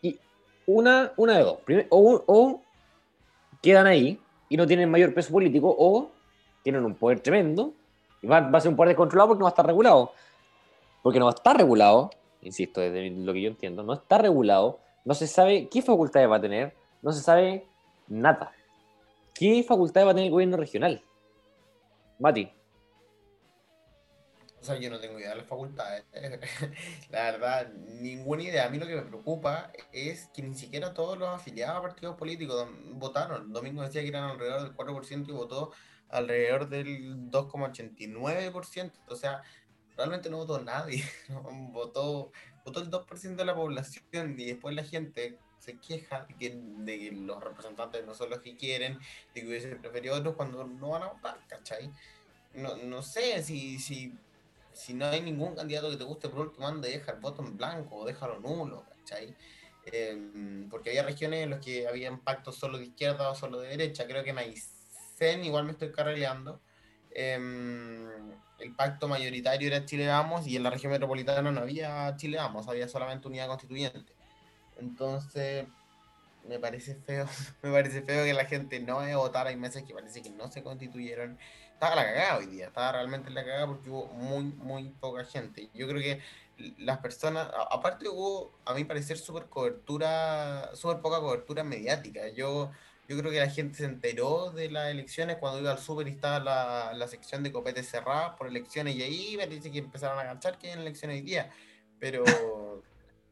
y una, una de dos, o, o quedan ahí y no tienen mayor peso político o tienen un poder tremendo y va, va a ser un poder descontrolado porque no va a estar regulado porque no está regulado, insisto, desde lo que yo entiendo, no está regulado, no se sabe qué facultades va a tener, no se sabe nada. ¿Qué facultades va a tener el gobierno regional? Mati. O sea, yo no tengo idea de las facultades. *laughs* La verdad, ninguna idea. A mí lo que me preocupa es que ni siquiera todos los afiliados a partidos políticos votaron. Domingo decía que eran alrededor del 4% y votó alrededor del 2,89%. O sea, realmente no votó nadie, *laughs* votó, votó el 2% de la población y después la gente se queja de que, los representantes no son los que quieren, de que hubiese preferido otros cuando no van a votar, ¿cachai? No, no sé si, si, si no hay ningún candidato que te guste, por último, ande, deja el voto en blanco o déjalo nulo, ¿cachai? Em, porque había regiones en las que había pactos solo de izquierda o solo de derecha, creo que Aysén igual me estoy carreleando. Em, el pacto mayoritario era Chile Vamos y en la región metropolitana no había Chile Vamos, había solamente unidad constituyente. Entonces, me parece feo, *laughs* me parece feo que la gente no vaya a votar, hay meses que parece que no se constituyeron. Estaba la cagada hoy día, estaba realmente la cagada porque hubo muy, muy poca gente. Yo creo que las personas, aparte hubo, a mi parecer, súper cobertura, súper poca cobertura mediática. Yo yo creo que la gente se enteró de las elecciones cuando iba al súper y estaba la, la, sección de copete cerrada por elecciones y ahí me dice que empezaron a agachar que hay elecciones hoy día. Pero,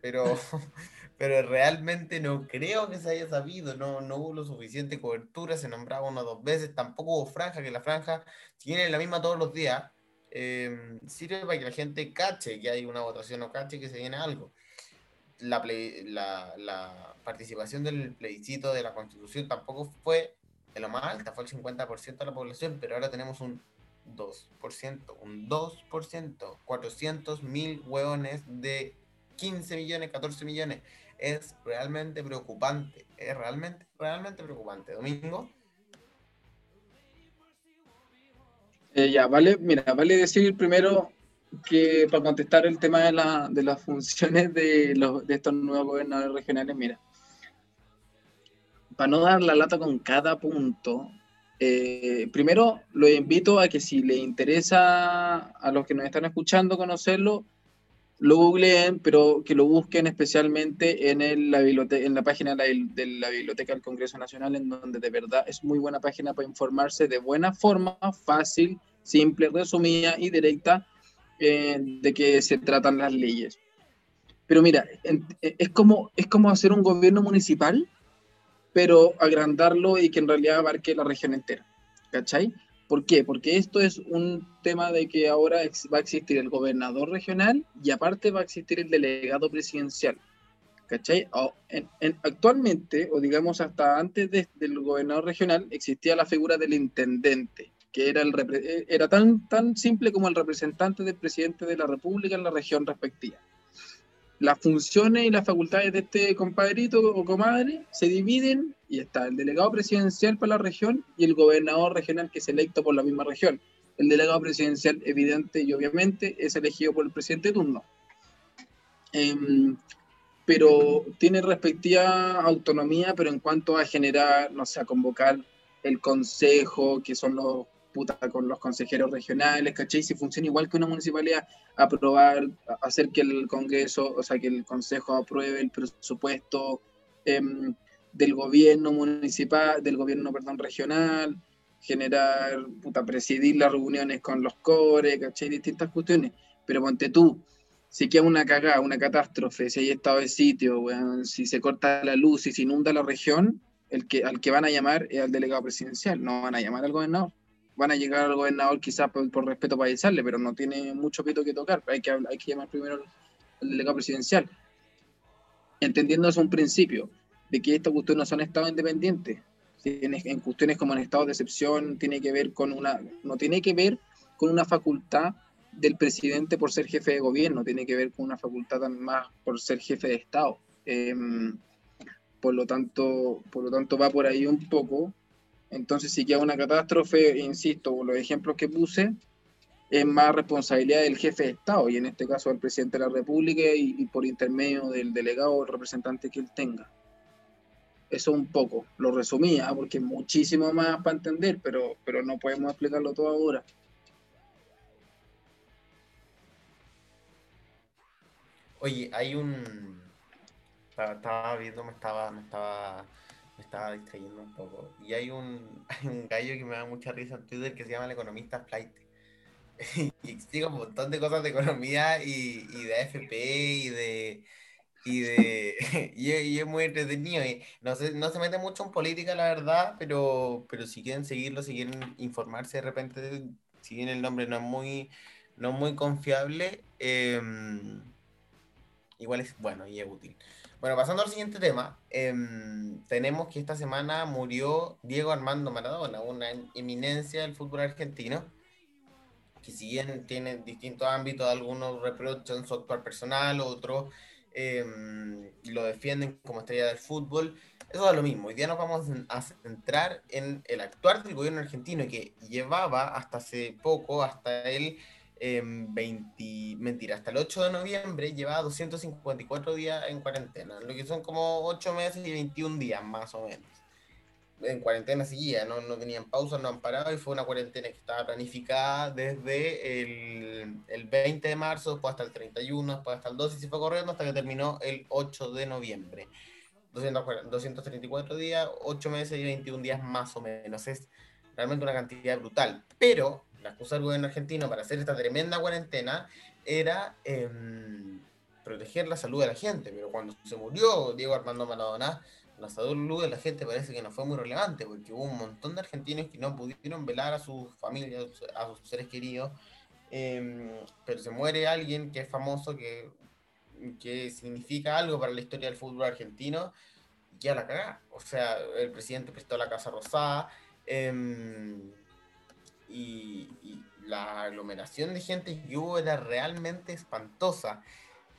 pero, *laughs* pero realmente no creo que se haya sabido, no, no hubo lo suficiente cobertura, se nombraba una o dos veces, tampoco hubo franja, que la franja, si viene la misma todos los días, eh, sirve para que la gente cache que hay una votación o cache que se viene algo la, la, la, participación del plebiscito de la constitución tampoco fue de lo más alta, fue el 50% de la población, pero ahora tenemos un 2%, un 2%, 400 mil hueones de 15 millones, 14 millones. Es realmente preocupante, es realmente, realmente preocupante. Domingo. Eh, ya, vale, mira, vale decir primero que para contestar el tema de, la, de las funciones de, los, de estos nuevos gobernadores regionales, mira, para no dar la lata con cada punto, eh, primero lo invito a que si le interesa a los que nos están escuchando conocerlo, lo googleen, pero que lo busquen especialmente en, la, página de la, Biblioteca del Congreso Nacional, en donde de verdad es muy buena página para informarse de buena forma, fácil, simple, resumida y directa eh, de qué se tratan las leyes. Pero mira, es como, es como hacer un gobierno municipal, pero agrandarlo y que en realidad abarque la región entera. ¿Cachai? ¿Por qué? Porque esto es un tema de que ahora va a existir el gobernador regional y aparte va a existir el delegado presidencial. ¿Cachai? actualmente, o digamos hasta antes del gobernador regional, existía la figura del intendente que era, el, eh, era tan, tan simple como el representante del presidente de la República en la región respectiva. Las funciones y las facultades de este compadrito o comadre se dividen y está el delegado presidencial para la región y el gobernador regional que es electo por la misma región. El delegado presidencial, evidente y obviamente, es elegido por el presidente de turno. Em, pero tiene respectiva autonomía, pero en cuanto a generar, no sé, a convocar el consejo, que son los con los consejeros regionales, ¿cachai? Si funciona igual que una municipalidad, aprobar, hacer que el Congreso, o sea, que el Consejo apruebe el presupuesto em, del gobierno municipal, del gobierno, perdón, regional, generar, puta, presidir las reuniones con los cores, ¿cachai? Distintas cuestiones. Pero ponte tú, si queda una cagada, una catástrofe, si hay estado de sitio, si se corta la luz, si se inunda la región, el que, al que van a llamar es al delegado presidencial, no van a llamar al gobernador. Van a llegar al gobernador quizás por, respeto para avisarle, pero no tiene mucho pito que tocar, hay que, hay que llamar primero al delegado presidencial. Entendiendo eso un principio, de que estas cuestiones no son estados independientes. En, cuestiones como en estado de excepción, tiene que ver con una, no tiene que ver con una facultad del presidente por ser jefe de gobierno, tiene que ver con una facultad más por ser jefe de Estado. Em, por lo tanto, por lo tanto va por ahí un poco. Entonces, si queda una catástrofe, insisto, los ejemplos que puse, es más responsabilidad del jefe de Estado, y en este caso del presidente de la República y, por intermedio del delegado o representante que él tenga. Eso un poco, lo resumía, porque es muchísimo más para entender, pero, pero no podemos explicarlo todo ahora. Oye, hay un. Estaba, viendo, me estaba, me estaba, me estaba distrayendo un poco. Y hay un, *laughs* hay un gallo que me da mucha risa en Twitter que se llama el economista Flight. *laughs* y explica un montón de cosas de economía y, y de AFP y de. Y, de, *laughs* y, es muy entretenido. Y no, se, no se mete mucho en política, la verdad, pero, pero si quieren seguirlo, si quieren informarse de repente, si bien el nombre no es muy, no muy confiable, eh, igual es bueno y es útil. Bueno, pasando al siguiente tema, em, tenemos que esta semana murió Diego Armando Maradona, una eminencia del fútbol argentino, que si bien tiene distintos ámbitos, algunos reprochan su actual personal, otros em, lo defienden como estrella del fútbol. Eso es lo mismo. Hoy día nos vamos a centrar en el actual del gobierno argentino que llevaba hasta hace poco, hasta el 20, mentira, hasta el 8 de noviembre llevaba 254 días en cuarentena, lo que son como 8 meses y 21 días más o menos. En cuarentena seguía, no, no tenían pausa, no han parado y fue una cuarentena que estaba planificada desde el, el 20 de marzo, después hasta el 31, después hasta el 12 y se fue corriendo hasta que terminó el 8 de noviembre. 234 días, 8 meses y 21 días más o menos. Es realmente una cantidad brutal. Pero la excusa del gobierno argentino para hacer esta tremenda cuarentena era em, proteger la salud de la gente, pero cuando se murió Diego Armando Maradona, la salud de la gente parece que no fue muy relevante, porque hubo un montón de argentinos que no pudieron velar a sus familias, a sus seres queridos, em, pero se muere alguien que es famoso, que, que significa algo para la historia del fútbol argentino, y ya la cagá. O sea, el presidente prestó la Casa Rosada, em, y, la aglomeración de gente que hubo era realmente espantosa.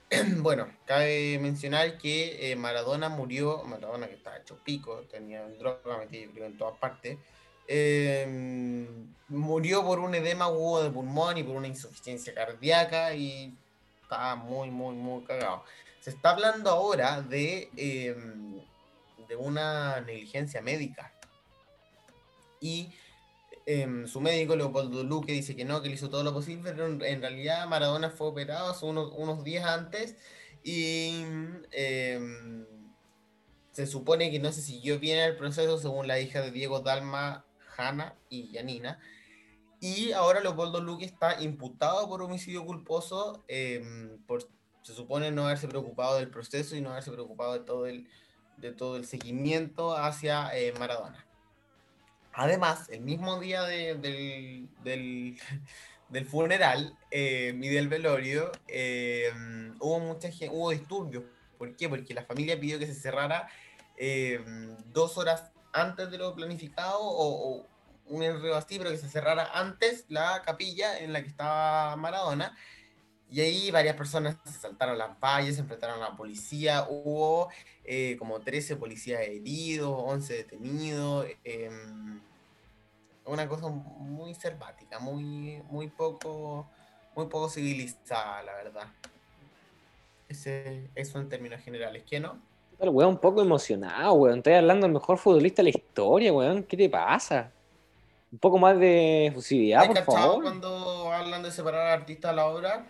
*clears throat* bueno, cabe mencionar que eh, Maradona murió, Maradona que estaba hecho pico, tenía droga metida en todas partes, em, murió por un edema agudo de pulmón y por una insuficiencia cardíaca y estaba muy, muy, muy cagado. Se está hablando ahora de, em, de una negligencia médica. Y Em, su médico, Leopoldo Luque, dice que no, que le hizo todo lo posible, pero en, realidad Maradona fue operado hace unos, unos días antes y em, se supone que no se siguió bien el proceso según la hija de Diego Dalma, Hanna y Yanina. Y ahora Leopoldo Luque está imputado por homicidio culposo, em, por, se supone no haberse preocupado del proceso y no haberse preocupado de todo el, de todo el seguimiento hacia eh, Maradona. Además, el mismo día del, *laughs* del, funeral eh, del velorio, eh, hubo mucha gente, hubo disturbios. ¿Por qué? Porque la familia pidió que se cerrara eh, dos horas antes de lo planificado o, un enredo así, pero que se cerrara antes la capilla en la que estaba Maradona. Y ahí varias personas se saltaron las valles, se enfrentaron a la policía, hubo como 13 policías heridos, 11 detenidos. Em, una cosa muy selvática, muy, muy poco, muy poco civilizada, la verdad. Ese, eso en términos generales, ¿qué no? El weón un poco emocionado, weón. Estoy hablando del mejor futbolista de la historia, weón. ¿Qué te pasa? Un poco más de efusividad, por favor. cuando hablan de separar al artista de la obra?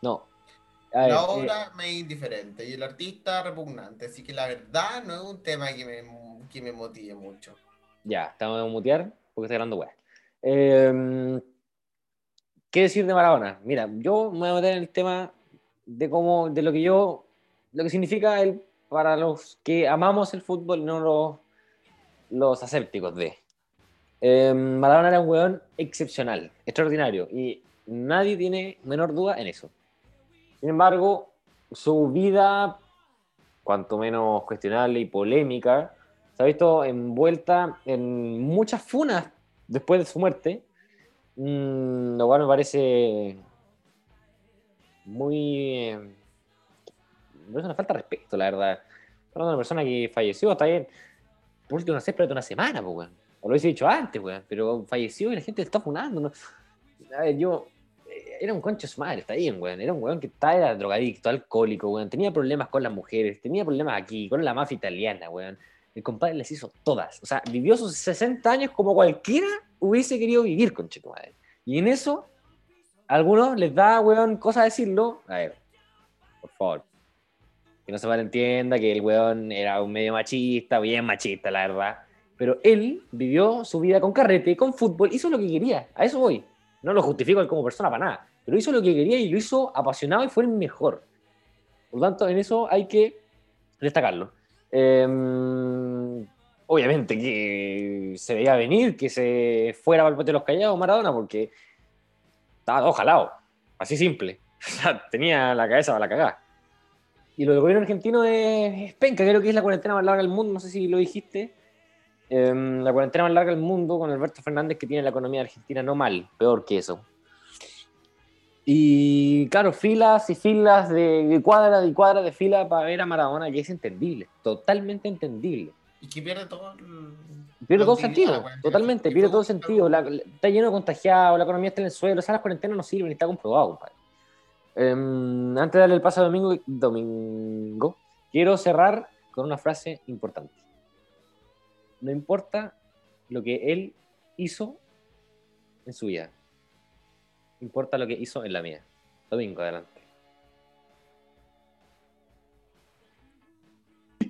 No. la eh, obra me es indiferente y el artista repugnante. Así que la verdad no es un tema que me, que me motive mucho. Ya, estamos a mutear porque está hablando weá. Eh, ¿Qué decir de Maradona? Mira, yo me voy a meter en el tema de cómo, de lo que yo, lo que significa el para los que amamos el fútbol, no los, los asépticos de. Eh, Maradona era un weón excepcional, extraordinario, y nadie tiene menor duda en eso. Sin embargo, su vida, cuanto menos cuestionable y polémica, se ha visto envuelta en muchas funas después de su muerte, mm, lo cual me parece muy... eh, es una falta de respeto, la verdad. De una persona que falleció, está bien. Por último, una semana, pues, weón. O lo hubiese dicho antes, weón. Pero falleció y la gente está funando. ¿no? A ver, yo. eh, Era un concho su madre, está bien, weón. Era un weón que estaba era drogadicto, alcohólico, weón. Tenía problemas con las mujeres, tenía problemas aquí, con la mafia italiana, weón. El compadre les hizo todas. O sea, vivió sus 60 años como cualquiera hubiese querido vivir, conche tu madre. Y en eso, a algunos les da, weón, cosa decirlo. A ver, por favor. Que no se malentienda que el weón era un medio machista, bien machista, la verdad. Pero él vivió su vida con carrete, con fútbol, hizo lo que quería. A eso voy. No lo justifico él como persona para nada. Pero hizo lo que quería y lo hizo apasionado y fue el mejor. Por lo tanto, en eso hay que destacarlo. Eh, obviamente que se veía venir que se fuera para el de los callados Maradona porque estaba todo jalado. Así simple. *laughs* Tenía la cabeza para la cagada. Y lo del gobierno argentino es, es penca, creo que es la cuarentena más larga del mundo, no sé si lo dijiste. Em, la cuarentena más larga del mundo con Alberto Fernández que tiene la economía argentina no mal, peor que eso. Y claro, filas y filas de, de cuadras y cuadras de fila para ver a Maradona, que es entendible, totalmente entendible. Y que pierde todo el... Pierde todo sentido, totalmente, pierde todo sentido. La- está lleno de contagiados, la economía está en el suelo, o sea, las cuarentenas no sirven, está comprobado, compadre. Em, antes de darle el paso a Domingo, Domingo, quiero cerrar con una frase importante. No importa lo que él hizo en su vida, importa lo que hizo en la mía. Domingo, adelante.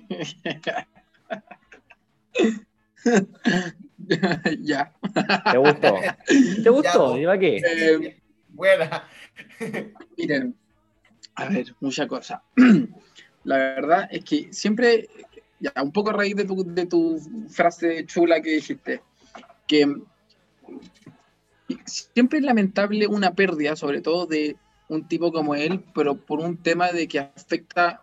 *laughs* ya. ¿Te gustó? ¿Te gustó? Ya, ¿Y para qué? Eh, Buena. *laughs* miren, a ver, mucha cosa. La verdad es que siempre, ya, un poco a raíz de tu, de tu frase chula que dijiste, que siempre es lamentable una pérdida, sobre todo de un tipo como él, pero por un tema de que afecta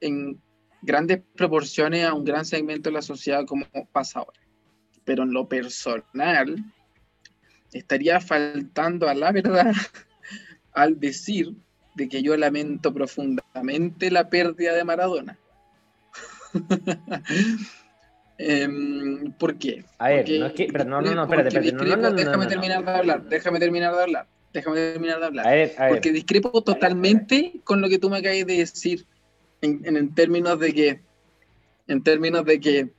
en grandes proporciones a un gran segmento de la sociedad como pasa ahora. Pero en lo personal, estaría faltando a la verdad *laughs* al decir de que yo lamento profundamente la pérdida de Maradona. *laughs* Em, ¿Por qué? A ver, Porque- no es que- pero no, no, no, espérate, espérate, discrepo- no, no, no, déjame no, no. terminar de hablar, déjame terminar de hablar, déjame terminar de hablar. A ver, a ver. Porque discrepo totalmente con lo que tú me acabas de decir en, en- en términos de que, en términos de que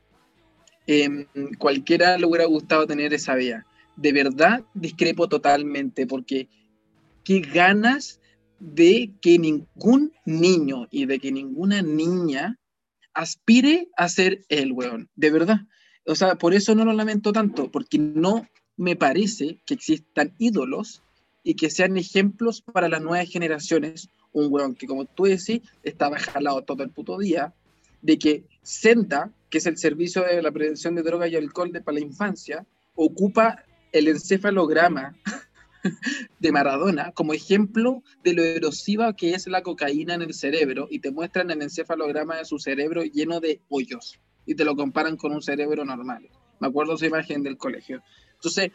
em, cualquiera le hubiera gustado tener esa vida. De verdad, discrepo totalmente, porque qué ganas de que ningún niño y de que ninguna niña aspire a ser el weón, de verdad. O sea, por eso no lo lamento tanto, porque no me parece que existan ídolos y que sean ejemplos para las nuevas generaciones. Un weón que, como tú decís, estaba jalado todo el puto día, de que Senda, que es el servicio de la prevención de drogas y alcohol de, para la infancia, ocupa el encefalograma *laughs* de Maradona como ejemplo de lo erosiva que es la cocaína en el cerebro y te muestran el encefalograma de su cerebro lleno de hoyos y te lo comparan con un cerebro normal. Me acuerdo esa imagen del colegio. Entonces,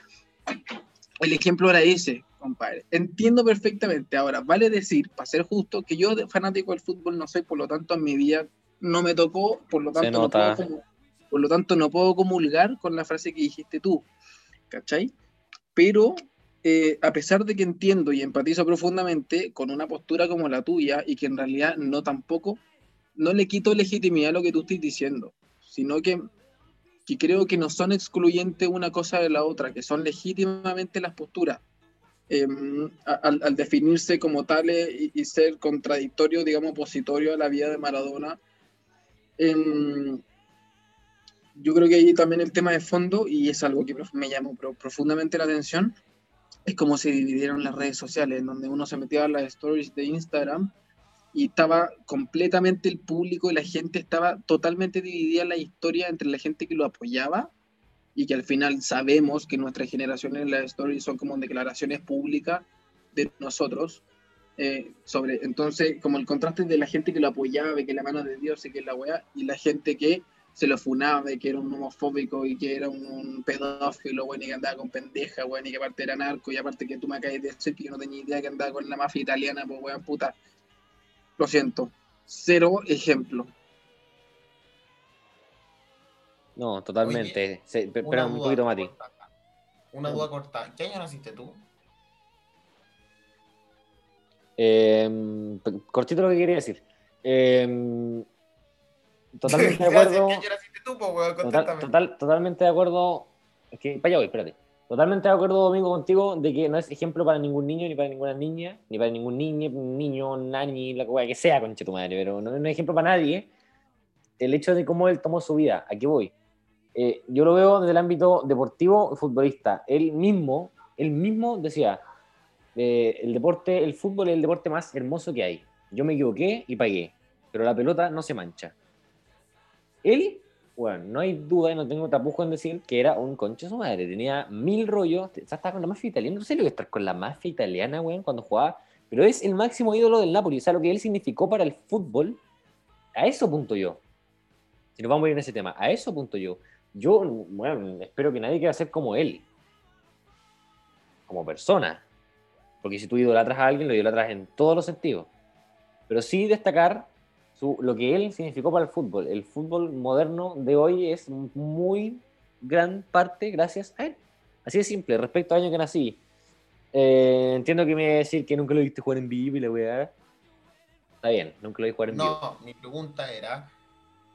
el ejemplo era ese, compadre. Entiendo perfectamente. Ahora, vale decir, para ser justo, que yo de fanático del fútbol no soy, por lo tanto, en mi vida no me tocó, por lo tanto, no puedo, por lo tanto, no puedo comulgar con la frase que dijiste tú. ¿Cachai? Pero eh, a pesar de que entiendo y empatizo profundamente con una postura como la tuya y que en realidad no tampoco, no le quito legitimidad a lo que tú estás diciendo, sino que, que creo que no son excluyentes una cosa de la otra, que son legítimamente las posturas. eh, al, al definirse como tales y, y ser contradictorio, digamos, opositorio a la vida de Maradona. em, yo creo que ahí también el tema de fondo, y es algo que me llamó profundamente la atención, es cómo se dividieron las redes sociales, en donde uno se metía a las stories de Instagram y estaba completamente el público y la gente estaba totalmente dividida la historia entre la gente que lo apoyaba y que al final sabemos que nuestras generaciones en las stories son como declaraciones públicas de nosotros. Eh, sobre, entonces, como el contraste de la gente que lo apoyaba, que la mano de Dios y que la weá, y la gente que se lo funaba, de que era un homofóbico y que era un, pedófilo, bueno, y que andaba con pendeja, bueno, y que aparte era narco, y aparte que tú me acabas de decir que yo no tenía idea que andaba con la mafia italiana, pues weón, puta. Lo siento. Cero ejemplo. No, totalmente. espera un poquito, Mati. Una duda corta. ¿Qué año naciste tú? Eh, cortito lo que quería decir. Eh, totalmente de *laughs* acuerdo. ¿Qué año naciste tú, total, totalmente de acuerdo. Es que, para allá voy, espérate. Totalmente de acuerdo, Domingo, contigo, de que no es ejemplo para ningún niño, ni para ninguna niña, ni para ningún niño, niño, nani, la que sea, conche tu madre, pero no, es ejemplo para nadie el hecho de cómo él tomó su vida. Aquí voy. Eh, yo lo veo desde el ámbito deportivo y futbolista. Él mismo, él mismo decía, eh, el deporte, el fútbol es el deporte más hermoso que hay. Yo me equivoqué y pagué, pero la pelota no se mancha. Él, bueno, no hay duda no tengo tapujo en decir que era un concho su madre. Tenía mil rollos, estaba con la mafia italiana. No sé lo que estar con la mafia italiana, weón, cuando jugaba. Pero es el máximo ídolo del Napoli. O sea, lo que él significó para el fútbol, a eso punto yo. Si nos vamos a ir en ese tema, a eso punto yo. Yo, bueno, espero que nadie quiera ser como él. Como persona. Porque si tú idolatras a alguien, lo idolatras en todos los sentidos. Pero sí destacar su, lo que él significó para el fútbol. El fútbol moderno de hoy es muy gran parte gracias a él. Así de simple. Respecto al año que nací, eh, entiendo que me voy a decir que nunca lo viste jugar en vivo y le voy a dar. Está bien, nunca lo vi jugar en vivo. No, mi pregunta era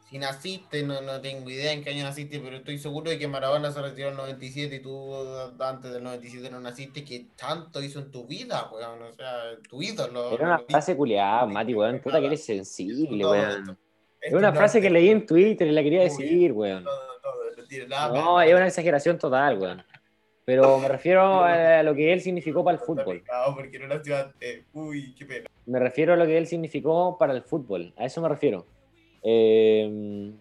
si naciste, no, no tengo idea en qué año naciste, pero estoy seguro de que Maradona se retiró en el 97 y tú antes del 97 no naciste, que tanto hizo en tu vida, weón, o sea, tu ídolo. Era una frase culiada, Mati, weón, puta que eres sensible, weón. Es una frase que leí en Twitter y la quería decir, weón. No, es una exageración total, weón. Pero me refiero *laughs* a lo que él significó para el fútbol. porque no nació Uy, qué pena. Me refiero a lo que él significó para el fútbol. A eso me refiero. Eh,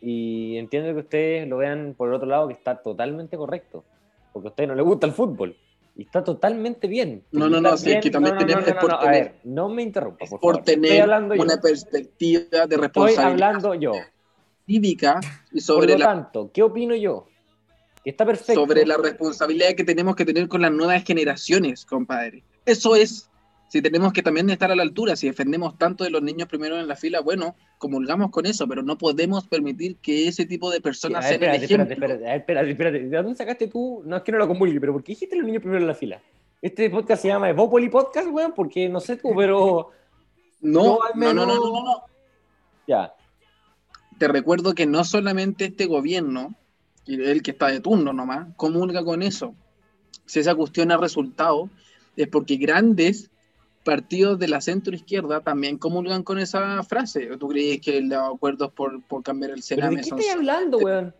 y entiendo que ustedes lo vean por el otro lado que está totalmente correcto, porque a ustedes no les gusta el fútbol. Y está totalmente bien. No, no, no, sí, que también tenemos no, por tener, a ver, no me interrumpa, por, por tener una perspectiva de responsabilidad. Estoy hablando yo. Cívica y sobre por lo tanto, ¿qué opino yo? Que está perfecto. Sobre la responsabilidad que tenemos que tener con las nuevas generaciones, compadre. Eso es si tenemos que también estar a la altura, si defendemos tanto de los niños primero en la fila, bueno, comulgamos con eso, pero no podemos permitir que ese tipo de personas sean el ejemplo. Espérate, espérate, espérate, ¿de dónde sacaste tú? No es que no lo comulgue, pero ¿por qué dijiste los niños primero en la fila? Este podcast se llama Evopoli Podcast, weón, porque no sé tú, pero... No, no, no, no, no, no. Ya. Te recuerdo que no solamente este gobierno, el que está de turno nomás, comulga con eso. Si esa cuestión ha resultado, es porque grandes partidos de la centro izquierda también comulgan con esa frase. ¿Tú crees que los acuerdos por, por cambiar el Sename ¿De qué estás hablando, weón?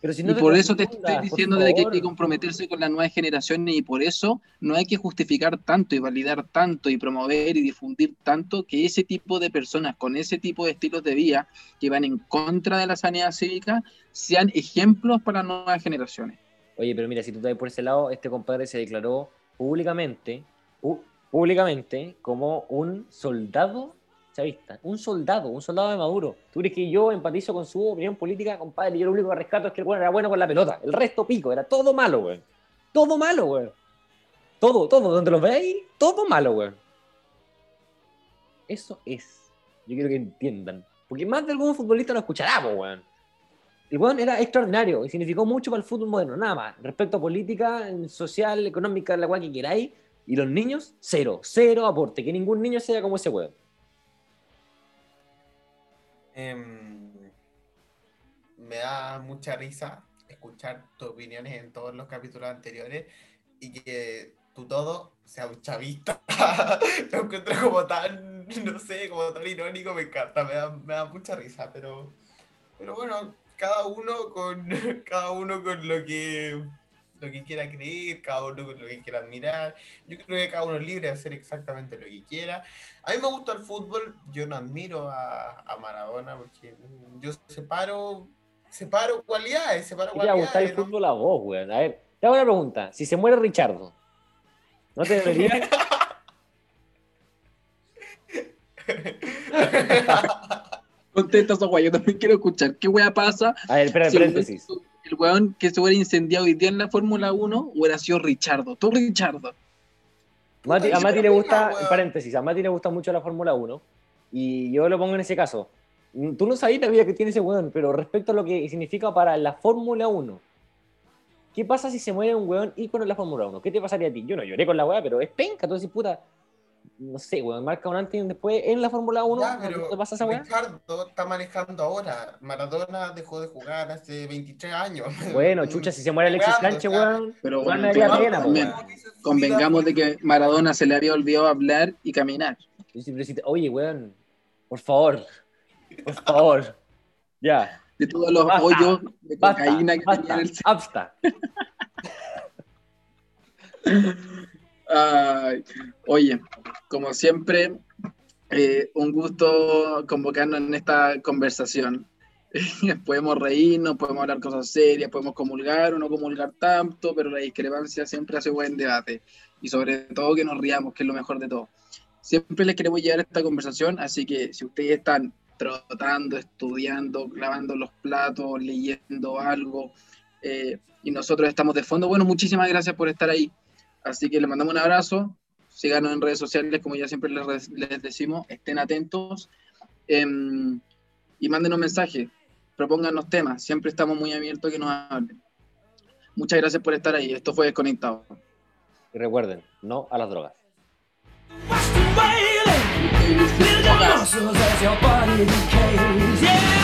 pero si no y por eso te estoy diciendo de que hay que comprometerse con las nuevas generaciones y por eso no hay que justificar tanto y validar tanto y promover y difundir tanto que ese tipo de personas con ese tipo de estilos de vida que van en contra de la sanidad cívica sean ejemplos para las nuevas generaciones. Oye, pero mira, si tú estás por ese lado, este compadre se declaró públicamente públicamente como un soldado chavista, un soldado, un soldado de Maduro. ¿Tú crees que yo empatizo con su opinión política, compadre? Yo lo único que rescato es que el bueno era bueno con la pelota. El resto pico, era todo malo, güey. Todo malo, güey. Todo, todo, donde lo veis, todo malo, güey. Eso es. Yo quiero que entiendan. Porque más de algún futbolista lo escuchará, güey. El weón era extraordinario y significó mucho para el fútbol moderno, nada más. Respecto a política, social, económica, la cual que queráis, y los niños, cero, cero aporte, que ningún niño sea como ese weón. Em, me da mucha risa escuchar tus opiniones en todos los capítulos anteriores y que tú todo sea un chavista. *laughs* Lo encuentro como tan, no sé, como tan irónico, me encanta, me da, me da mucha risa, pero, pero bueno, cada uno con *laughs* cada uno con lo que lo que quiera creer, cada uno lo que quiera admirar. Yo creo que cada uno es libre de hacer exactamente lo que quiera. A mí me gusta el fútbol, yo no admiro a, a Maradona porque yo separo, separo cualidades, separo ¿Qué te va a gustar el cualidades. ¿no? fútbol a vos, weón? A ver, te hago una pregunta. Si se muere Richardo, ¿no te debería? *laughs* Contesta esa yo también quiero escuchar. ¿Qué weá pasa? A ver, espera, si paréntesis. El weón que se hubiera incendiado hoy día en la Fórmula 1 hubiera sido Richardo. Tú, Richardo. Mati- a Mati le gusta, weón. paréntesis, a Mati le gusta mucho la Fórmula 1 y yo lo pongo en ese caso. Mm, Tú no sabías la vida que tiene ese weón, pero respecto a lo que significa para la Fórmula 1, ¿qué pasa si se muere un weón ícono en la Fórmula 1? ¿Qué te pasaría a ti? Yo no lloré con la weá, pero es penca, tú decís, puta, no sé, weón, marca un antes y un después en la Fórmula 1, Ya, ¿no pero te pasa esa weá? Ricardo está manejando ahora. Maradona dejó de jugar hace 23 años. *laughs* Bueno, chucha, si se muere Alexis Sánchez, weón, Pero bueno, pena, también, convengamos de que Maradona se le había olvidado hablar y caminar. Yo siempre decía, Oye, weón, por favor, por favor, ya. De todos los Basta, hoyos de Basta, cocaína que basta, tenía en el basta. *laughs* *laughs* Ay, oye, como siempre, eh, un gusto convocarnos en esta conversación. *laughs* podemos reírnos, podemos hablar cosas serias, podemos comulgar o no comulgar tanto, pero la discrepancia siempre hace buen debate. Y sobre todo que nos riamos, que es lo mejor de todo. Siempre les queremos llevar esta conversación, así que si ustedes están trotando, estudiando, lavando los platos, leyendo algo, eh, y nosotros estamos de fondo, bueno, muchísimas gracias por estar ahí. Así que les mandamos un abrazo. Síganos en redes sociales, como ya siempre les, les decimos. Estén atentos. em, y mándenos mensajes. Propónganos temas. Siempre estamos muy abiertos a que nos hablen. Muchas gracias por estar ahí. Esto fue Desconectado. Y recuerden, no a las drogas. Yeah.